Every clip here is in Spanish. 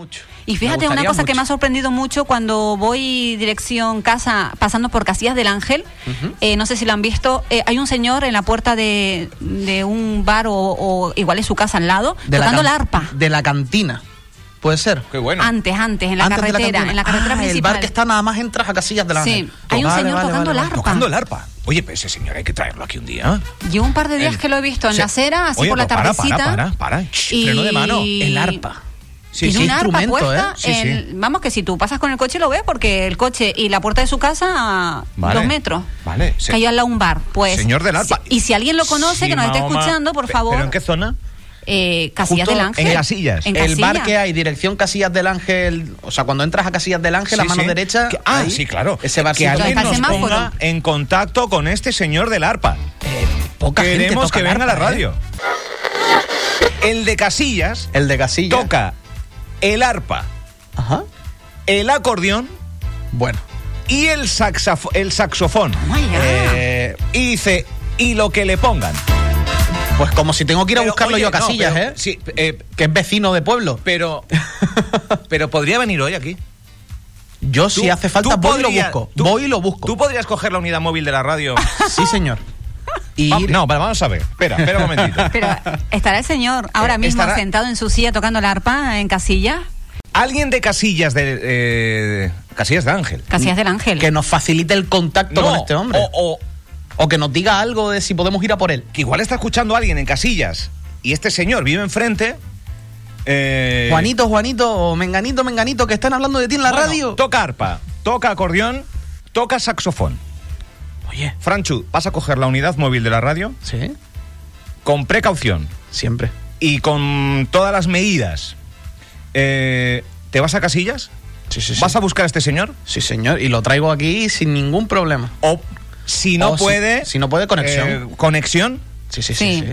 mucho. Y fíjate, una cosa que me ha sorprendido mucho cuando voy dirección casa, pasando por Casillas del Ángel, eh, no sé si lo han visto, eh, hay un señor en la puerta de, de un bar o, igual es su casa al lado, tocando la, arpa. De la cantina. Puede ser. Qué bueno. Antes, antes, en la carretera, en la carretera ah, El bar que está nada más entras a Casillas del Ángel. Sí, hay un señor tocando la arpa. Tocando el arpa. Oye, pues ese señor hay que traerlo aquí un día. Yo un par de días que lo he visto en la acera, así por la tardecita. Para, para, para. Y... Freno de mano. El arpa. Sí, Tiene un arpa puesta. ¿eh? vamos, que si tú pasas con el coche lo ves, porque el coche y la puerta de su casa, dos metros. Vale. Que hay al lado un bar. Pues, Señor del arpa. y si alguien lo conoce, que nos esté escuchando, por favor. ¿Pero en qué zona? Eh, Casillas del Ángel. En Casillas. el bar que hay, dirección Casillas del Ángel, o sea, cuando entras a Casillas del Ángel, la mano derecha. ah, sí, claro. Ese bar que alguien nos ponga en contacto con este señor del arpa. Eh, poca Queremos que venga a la radio. ¿eh? El de Casillas. El de Casillas. Toca el arpa, Ajá. el acordeón. Bueno. Y el, el saxofón. Eh, y dice, y lo que le pongan. Pues como si tengo que ir a buscarlo yo a Casillas, ¿eh? Sí, eh, que es vecino de pueblo. Pero, pero podría venir hoy aquí. Yo, si hace falta, voy y lo busco. voy y lo busco. ¿Tú podrías coger la unidad móvil de la radio? sí, señor. Y... no, vamos a ver. Espera, espera un momentito. Pero, ¿estará el señor ahora eh, mismo sentado en su silla tocando la arpa en Casilla? Alguien de Casillas de eh, Casillas de Ángel. Casillas del Ángel. Que nos facilite el contacto con este hombre. o, o que nos diga algo de si podemos ir a por él. Que igual está escuchando a alguien en casillas y este señor vive enfrente. Eh... Juanito, Juanito, o Menganito, Menganito, que están hablando de ti en la radio. Toca arpa, toca acordeón, toca saxofón. Oye. Franchu, ¿vas a coger la unidad móvil de la radio? Sí. Con precaución. Siempre. Y con todas las medidas. Eh, ¿Te vas a casillas? Sí, sí, sí. ¿Vas a buscar a este señor? Sí, señor. Y lo traigo aquí sin ningún problema. O si no puede. Si, no puede, conexión. Eh, ¿Conexión? Sí, sí, sí,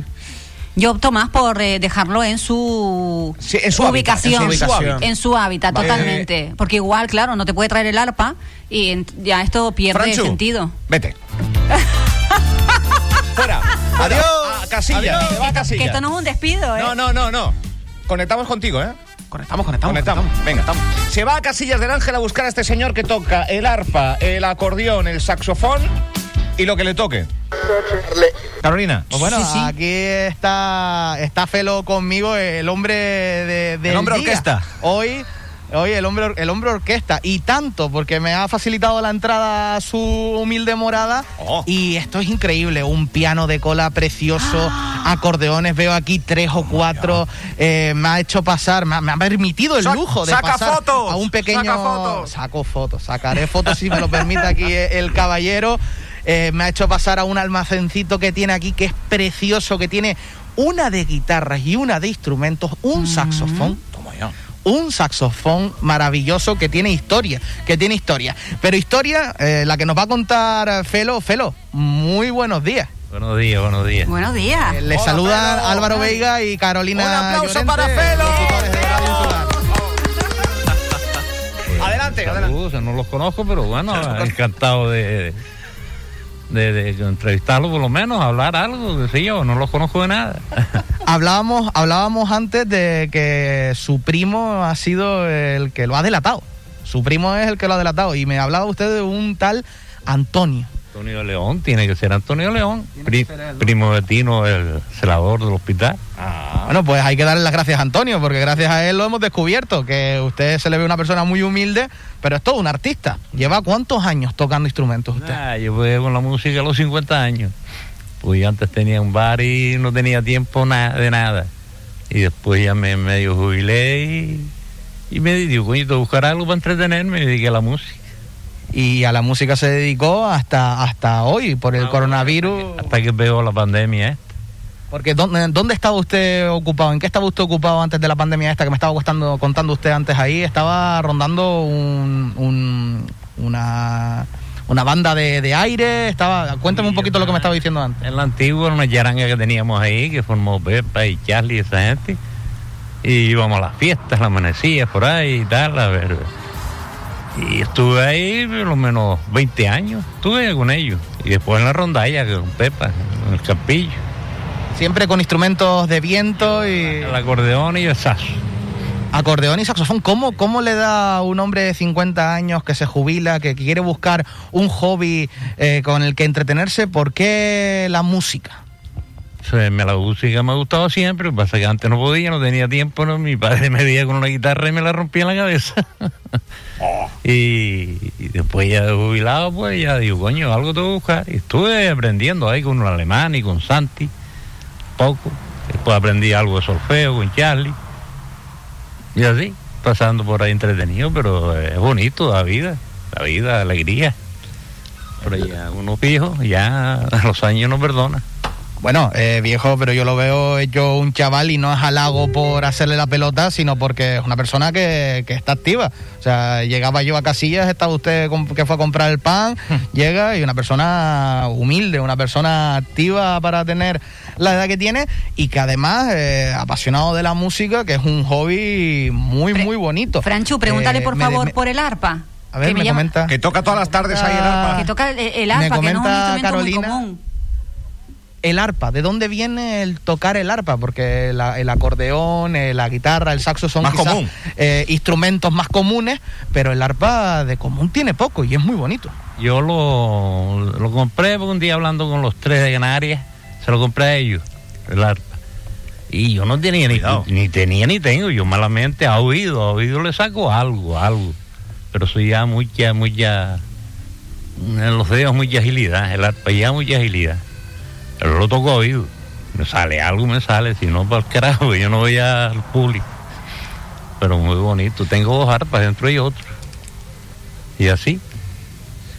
Yo opto más por eh, dejarlo en su, en su ubicación, en su, hábitat, totalmente. Porque igual, claro, no te puede traer el arpa y ya esto pierde sentido. Vete. Fuera. Adiós. A casilla. Que esto no es un despido, ¿eh? No, no, no, no. Conectamos contigo, ¿eh? Conectamos, conectamos. Conectamos. Venga. Se va a Casillas del Ángel a buscar a este señor que toca el arpa, el acordeón, el saxofón y lo que le toque. Carolina. Pues bueno, aquí está, está Felo conmigo, el hombre de, El hombre orquesta. Hoy Oye, el hombre, el hombre orquesta. Y tanto, porque me ha facilitado la entrada a su humilde morada. Oh. Y esto es increíble. Un piano de cola precioso, acordeones, veo aquí tres o cuatro. Eh, me ha hecho pasar, me ha, permitido el lujo de pasar a un pequeño. Saca fotos. Saco fotos, sacaré fotos si me lo permite aquí el caballero. Eh, me ha hecho pasar a un almacencito que tiene aquí que es precioso, que tiene una de guitarras y una de instrumentos, un mm. saxofón. Toma ya un saxofón maravilloso que tiene historia, que tiene historia. Pero historia, eh, la que nos va a contar Felo, Felo, muy buenos días. Buenos días, buenos días. Buenos días. Eh, les saludan Álvaro Veiga y Carolina. Un aplauso para Felo. adelante, adelante. no los conozco, pero bueno, encantado de, de, entrevistarlo por lo menos, hablar algo, decía yo, no los conozco de nada. hablábamos, hablábamos antes de que su primo ha sido el que lo ha delatado. Su primo es el que lo ha delatado. Y me hablaba usted de un tal Antonio. Antonio León, tiene que ser Antonio León, primo de Tino, el celador del hospital. Ah. Bueno, pues hay que darle las gracias a Antonio, porque gracias a él lo hemos descubierto, que usted se le ve una persona muy humilde, pero es todo un artista. ¿Lleva cuántos años tocando instrumentos usted? Ah, yo voy con la música a los 50 años. Pues yo antes tenía un bar y no tenía tiempo de nada. Y después ya me medio jubilé y, y me digo, coño, buscar algo para entretenerme y me dediqué a la música y a la música se dedicó hasta, hasta hoy por el ah, coronavirus. Hasta que veo la pandemia esta. Porque ¿dónde, ¿dónde estaba usted ocupado? ¿En qué estaba usted ocupado antes de la pandemia esta que me estaba contando, contando usted antes ahí? Estaba rondando un, una, una banda de, aire. Estaba, cuéntame un poquito lo que me estaba diciendo antes. En la antigua, una yaranga que teníamos ahí, que formó Pepa y Charlie y esa gente. Y íbamos a las fiestas, la amanecía por ahí y tal, a ver y estuve ahí por lo menos 20 años, estuve con ellos. Y después en la rondalla, con Pepa, en el capillo. Siempre con instrumentos de viento y... El acordeón y el saxo. Acordeón y saxofón, ¿cómo, ¿cómo le da a un hombre de 50 años que se jubila, que quiere buscar un hobby eh, con el que entretenerse? ¿Por qué la música? Me- la música me ha gustado siempre, lo que pasa es que antes no podía, no tenía tiempo, ¿no? mi padre me veía con una guitarra y me la rompía en la cabeza. y, y después ya de jubilado, pues ya digo, coño, algo tengo que buscar. Y estuve aprendiendo ahí con un alemán y con Santi, poco. Después aprendí algo de solfeo con Charlie. Y así, pasando por ahí entretenido, pero es bonito la vida, la vida, la alegría. Pero ya uno viejo, ya los años no perdonan. Bueno, eh, viejo, pero yo lo veo hecho un chaval y no es halago por hacerle la pelota, sino porque es una persona que, que está activa. O sea, llegaba yo a Casillas, estaba usted que fue a comprar el pan, llega y una persona humilde, una persona activa para tener la edad que tiene y que además eh, apasionado de la música, que es un hobby muy, muy bonito. Franchu, pregúntale Eh, por favor me- por el arpa. A ver, que me, comenta. Que toca todas las tardes ahí el arpa. Que toca el, el Me arpa, que no es un Carolina. muy común. El arpa, ¿de dónde viene el tocar el arpa? Porque la- el acordeón, eh, la guitarra, el saxo son Más quizás, común. eh, instrumentos más comunes, pero el arpa de común tiene poco y es muy bonito. Yo lo, lo compré un día hablando con los tres de Canarias, se lo compré a ellos, el arpa. Y yo no tenía ni, ni tenía ni tengo, yo malamente a oído, a oído le saco algo, algo. Pero soy ya mucha, mucha, en los dedos mucha agilidad, el arpa ya mucha agilidad. Pero lo toco oído. Me sale algo, me sale, si no, para el carajo, yo no voy al público. Pero muy bonito, tengo dos arpas dentro y otro. Y así.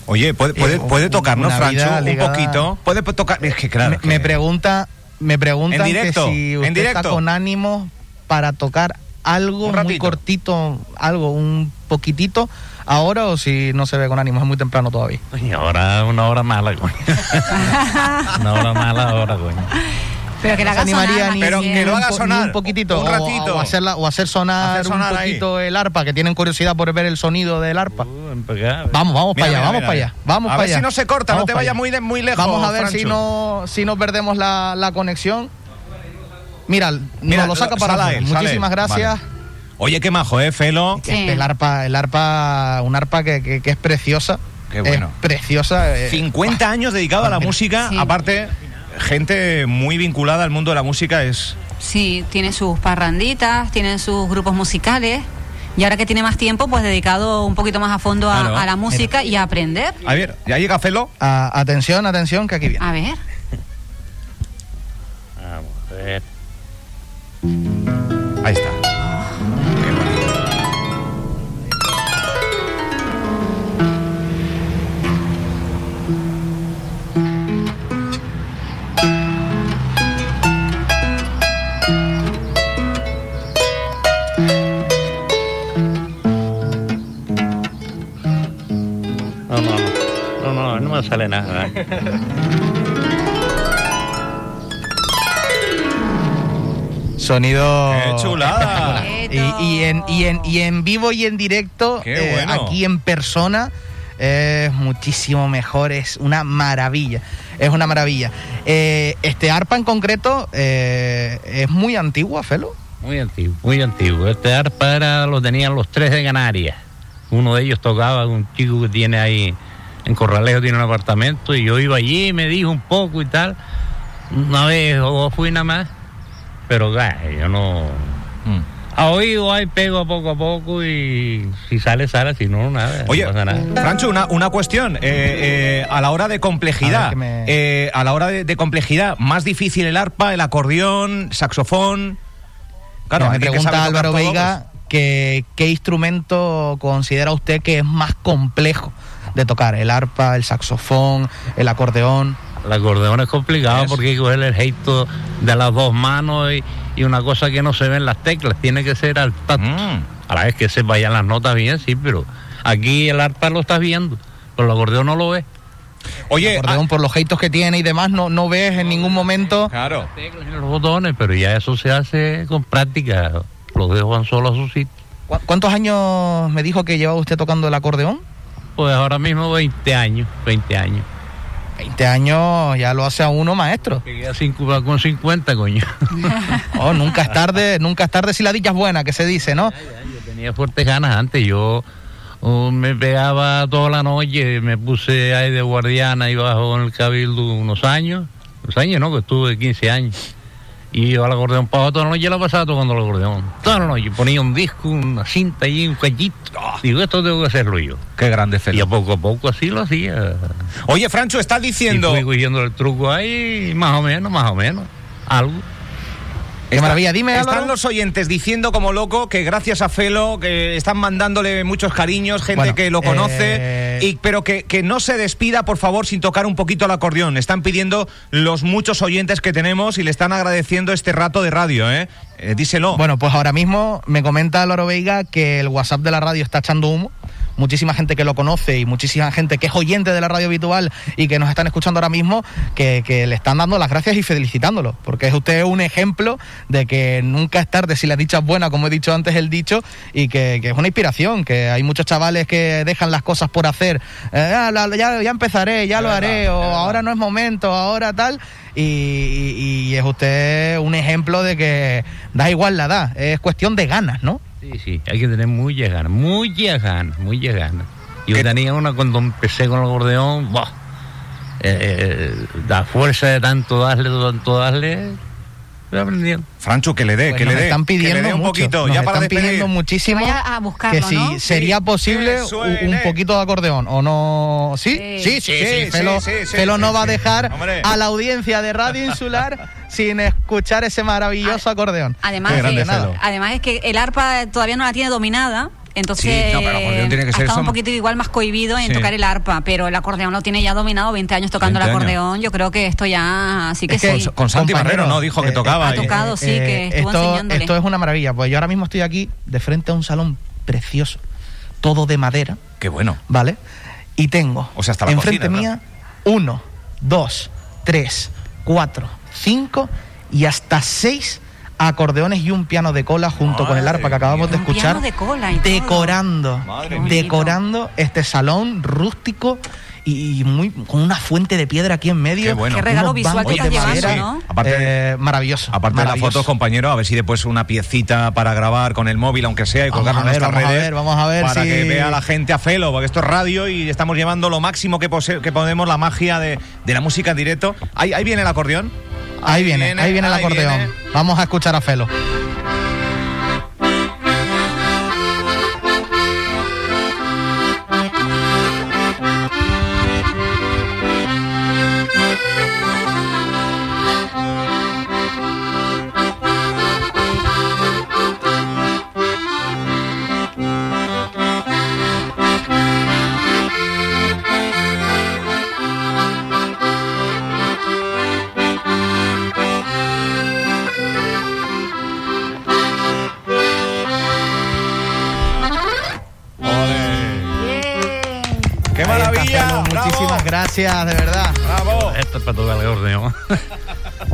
Oye, ¿puede, puede, Eh, puede tocarnos, Franchu, un poquito? ¿Puede tocar? Es que claro. me, que- me pregunta, me preguntan En directo, que si en usted directo. está con ánimo para tocar algo muy cortito, algo, un poquitito, ahora o si no se ve con ánimo, es muy temprano todavía. Y ahora una hora mala, coño. una hora mala ahora, coño. Pero que la No animaría ni, Pero que lo haga sonar, un poquito un o- ratito. o, hacerla, o hacer sonar, Hacer sonar un ahí. poquito el arpa que tienen curiosidad por ver el sonido del arpa Uh, vamos vamos para allá vamos para allá vamos A para ver allá si no se corta, no te vayas muy, de- muy lejos. vamos a ver si no si no perdemos la, la conexión mira, Mira, nos lo saca lo- para sale sale muchísimas gracias Vale. Oye, qué majo, ¿eh, Felo? Sí. el arpa el arpa un arpa que, que- que es preciosa Qué bueno. es preciosa eh, 50 años dedicado a la Mira. música, Sí. aparte, gente muy vinculada al mundo de la música es... Sí, tiene sus parranditas, tiene sus grupos musicales. Y ahora que tiene más tiempo, pues dedicado un poquito más a fondo a, Claro. a la música y a aprender. A ver, ¿ya llega Felo? Atención atención que aquí viene A ver. Ahí está. No. No, no, no me sale nada. Sonido ¡Qué chulada! y, y en, y, en, y en vivo y en directo, Qué eh, bueno. aquí en persona, es muchísimo mejor, es una maravilla, es una maravilla. Eh, este arpa en concreto eh, es muy antigua, Felo. Muy antiguo, muy antiguo. Este arpa era, lo tenían los tres de Canarias. Uno de ellos tocaba, un chico que tiene ahí en Corralejo, tiene un apartamento, y yo iba allí y me dijo un poco y tal. Una vez o dos fui nada más, pero yo no. Mm. A oído ahí pego poco a poco y si sale, sale, si no, nada. Oye, no pasa nada. Francho, una, una cuestión. eh, eh, a la hora de A complejidad, me- eh, a la hora de, de complejidad, más difícil el arpa, el acordeón, saxofón. Claro, Mira, me que pregunta Álvaro todo, Veiga que, qué instrumento considera usted que es más complejo de tocar, el arpa, el saxofón, el acordeón. El acordeón es complicado Eso. porque hay que coger el gesto de las dos manos y, y una cosa que no se ve en las teclas, tiene que ser al tacto. Mm. A la vez que se vayan las notas bien, sí, pero aquí el arpa lo estás viendo, pero el acordeón no lo ves. Oye, El acordeón por los gestos que tiene y demás, no, no ves en ningún momento ah, claro. Las teclas y los botones, pero ya eso se hace con práctica. Los dedos van solos a su sitio. ¿Cu- ¿Cuántos años me dijo que llevaba usted tocando el acordeón? Pues ahora mismo 20 años, 20 años. 20 años ya lo hace a uno maestro. Llegué a cinco- con 50, coño. Oh, nunca es tarde, nunca es tarde si la dicha es buena, que se dice, ¿no? Yo tenía fuertes ganas antes. Yo oh, me pegaba toda la noche, me puse ahí de guardiana ahí bajo en el cabildo unos años. Unos años, ¿no? Que estuve 15 años. Y yo al acordeón para toda la noche la pasaba tocando el acordeón. Toda la noche. Ponía un disco, una cinta allí, un callito. Digo, esto tengo que hacerlo yo. Qué grande, Y a poco a poco así lo hacía. Oye, Francho, estás Y diciendo... fui cogiendo el truco ahí, más o menos, más o menos. Algo. Qué Está- maravilla. Dime, Están Álvaro. los oyentes diciendo como loco que gracias a Felo, que están mandándole muchos cariños, gente Bueno, que lo conoce, eh, y, pero que, que no se despida, por favor, sin tocar un poquito el acordeón. Están pidiendo los muchos oyentes que tenemos y le están agradeciendo este rato de radio, ¿eh? Eh, díselo. Bueno, pues ahora mismo me comenta Álvaro Veiga que el WhatsApp de la radio está echando humo. Muchísima gente que lo conoce y muchísima gente que es oyente de la radio habitual y que nos están escuchando ahora mismo, que, que le están dando las gracias y felicitándolo. Porque es usted un ejemplo de que nunca es tarde si la dicha es buena, como he dicho antes el dicho, y que, que es una inspiración, que hay muchos chavales que dejan las cosas por hacer. Eh, ah, la- ya, ya empezaré, ya lo haré, o ahora no es momento, ahora tal. Y, y- y es usted un ejemplo de que da igual la edad, es cuestión de ganas, ¿no? Sí, sí, hay que tener muchas ganas, muchas ganas, muchas ganas. Yo ¿Qué- tenía una cuando empecé con el acordeón, ¡buah! Eh, eh, la fuerza de tanto darle, de tanto darle, estoy aprendiendo. Francho, que le dé, Pues que le dé. están pidiendo que le dé un mucho, poquito, nos ya para están despedir. pidiendo muchísimo Vaya a buscarlo, que si ¿no? sería Sí, posible un, poquito de acordeón o no sí sí sí, Sí. sí, no va a dejar Hombre. a la audiencia de Radio Insular sin escuchar ese maravilloso acordeón Además, además es que el arpa todavía no la tiene dominada. Entonces, Sí, no, pero el acordeón tiene que ha estado un poquito igual más cohibido en Sí. tocar el arpa, pero el acordeón lo tiene ya dominado, 20 años tocando 20 el años. acordeón. Yo creo que esto ya, así que Es que sí. Con, con Santi Barrero, ¿no? Dijo que eh, tocaba. ha tocado. sí, que estuvo esto, enseñándole. esto es una maravilla pues yo ahora mismo estoy aquí de frente a un salón precioso todo de madera Qué bueno. ¿vale? Y tengo O sea, hasta la enfrente cocina, mía uno, dos, tres, cuatro, cinco y hasta seis acordeones y un piano de cola junto con el arpa que acabamos de mía. Un escuchar, piano de cola y decorando, Madre decorando este salón rústico y muy con una fuente de piedra aquí en medio. Qué bueno. Qué regalo visual que estás llevando, madera. ¿no? Aparte- Eh, maravilloso. Aparte de las fotos, compañero, a ver si después una piecita para grabar con el móvil, aunque sea, y colgarlo en nuestras vamos a ver, vamos a ver Para si- que vea la gente a Felo, porque esto es radio y estamos llevando lo máximo que, pose- que podemos, la magia de, de la música en directo. Ahí, ahí viene el acordeón. Ahí viene, ahí viene el acordeón. viene. Vamos a escuchar a Felo. Gracias, de verdad. ¡Bravo! Esto es para tocar el acordeón.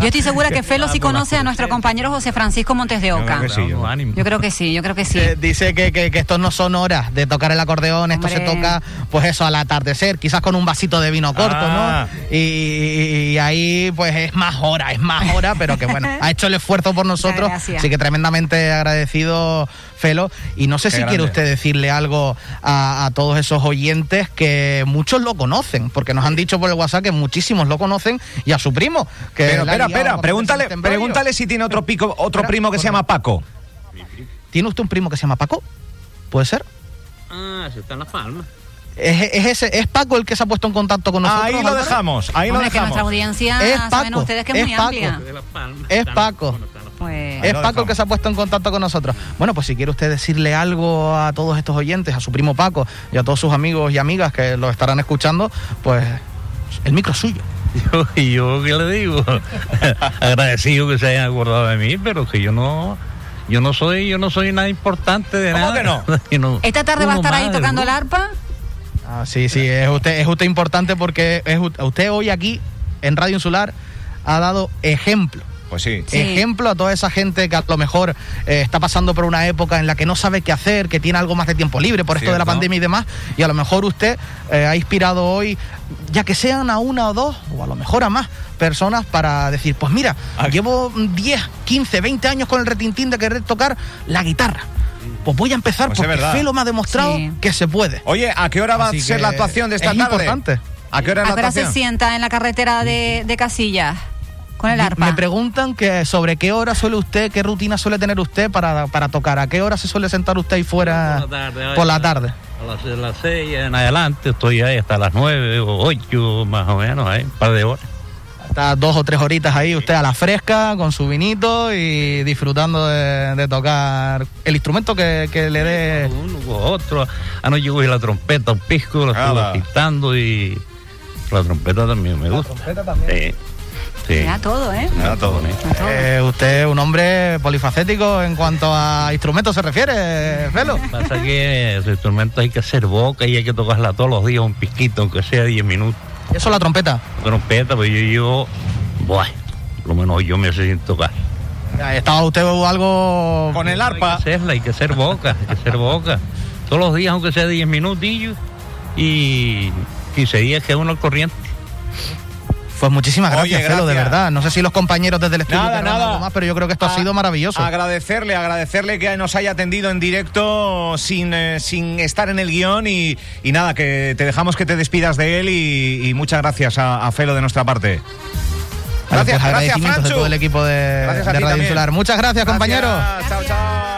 Yo estoy segura que Felo sí conoce a nuestro compañero José Francisco Montes de Oca. creo que sí. Damos ánimo. Yo creo que sí, yo creo que sí. Eh, dice que, que- que estos no son horas de tocar el acordeón, esto se toca, pues eso, al atardecer, quizás con un vasito de vino corto, Ah. ¿no? Y, y- ahí, pues es más hora, es más hora, pero que bueno, ha hecho el esfuerzo por nosotros, así que tremendamente agradecido, Felo. Y no sé Qué si quiere usted decirle algo a, a todos esos oyentes que muchos lo conocen, porque nos han dicho por el WhatsApp que muchísimos lo conocen y a su primo. Que Pero espera, espera, pregúntale, pregúntale si tiene otro pico, otro Espera, primo que se llama Paco. ¿Tiene usted un primo que se llama Paco? ¿Puede ser? Ah, se está en las palmas. ¿Es, es ese, ¿Es Paco el que se ha puesto en contacto con nosotros? Ahí lo dejamos, ahí lo Hombre, que nuestra dejamos. audiencia, Es saben Paco, ustedes que es, es muy Paco. amplia. Es Paco. Pues, Ahí Es Paco el que se ha puesto en contacto con nosotros. Bueno, pues si quiere usted decirle algo a todos estos oyentes, a su primo Paco y a todos sus amigos y amigas que lo estarán escuchando, pues el micro es suyo. Yo, y yo, ¿qué le digo? Agradecido que se hayan acordado de mí, pero que yo no, yo no soy, yo no soy nada importante de ¿Cómo nada. que no? Yo no- Esta tarde va a estar ahí tocando el arpa. Ah, sí, sí, es usted, es usted importante porque es usted hoy aquí en Radio Insular ha dado ejemplo Pues sí. Sí. Ejemplo a toda esa gente que a lo mejor eh, está pasando por una época en la que no sabe qué hacer, que tiene algo más de tiempo libre por esto de la pandemia y demás, y a lo mejor usted eh, ha inspirado hoy, ya que sean a una o dos, o a lo mejor a más personas, para decir, pues mira, Ah. llevo 10, 15, 20 años con el retintín de querer tocar la guitarra. Pues voy a empezar Pues es porque. Felo me ha demostrado Sí. que se puede. Oye, ¿a qué hora va Así a ser la actuación de esta es tarde? importante. ¿A qué hora es ¿A la hora se sienta en la carretera de, de Casillas? Con el arpa. Me preguntan que sobre qué hora suele usted, qué rutina suele tener usted para, para tocar, a qué hora se suele sentar usted ahí fuera Por la tarde, por la oye. tarde. A las, a las seis en adelante estoy ahí hasta las nueve o ocho más o menos, ahí, un par de horas. Está dos o tres horitas ahí usted a la fresca con su vinito y disfrutando de, de tocar el instrumento que, que le dé. Uno con otro. Anoche cogí la trompeta, un pisco, la estuve pintando y la trompeta también me gusta. Sí, sí. Mira todo, ¿eh? Todo. bonito. Mira todo. Eh, usted es un hombre polifacético en cuanto a instrumentos se refiere, Felo. Pasa que ese instrumento hay que hacer boca y hay que tocarla todos los días un pisquito, aunque sea 10 minutos. Eso es la trompeta. Trompeta, pues yo, yo, buah, por lo menos yo me sé sin tocar. Estaba usted algo. Con el Hay arpa. que hacerla, hay que hacer boca, hay que hacer boca. Todos los días, aunque sea 10 minutillos, y 15 días que uno al corriente. Pues muchísimas Oye, gracias, Felo, de gracias. verdad. No sé si los compañeros desde el estudio Nada, nada. algo más, pero yo creo que esto ha sido maravilloso. Agradecerle, agradecerle que nos haya atendido en directo sin, eh, sin estar en el guion y, y nada, que te dejamos que te despidas de él y, y muchas gracias a, a Felo de nuestra parte. Gracias, pues gracias, agradecimientos de Franchu. todo el equipo de, Gracias de Radio también. Insular. Muchas gracias, compañero. Gracias, Chao, chao.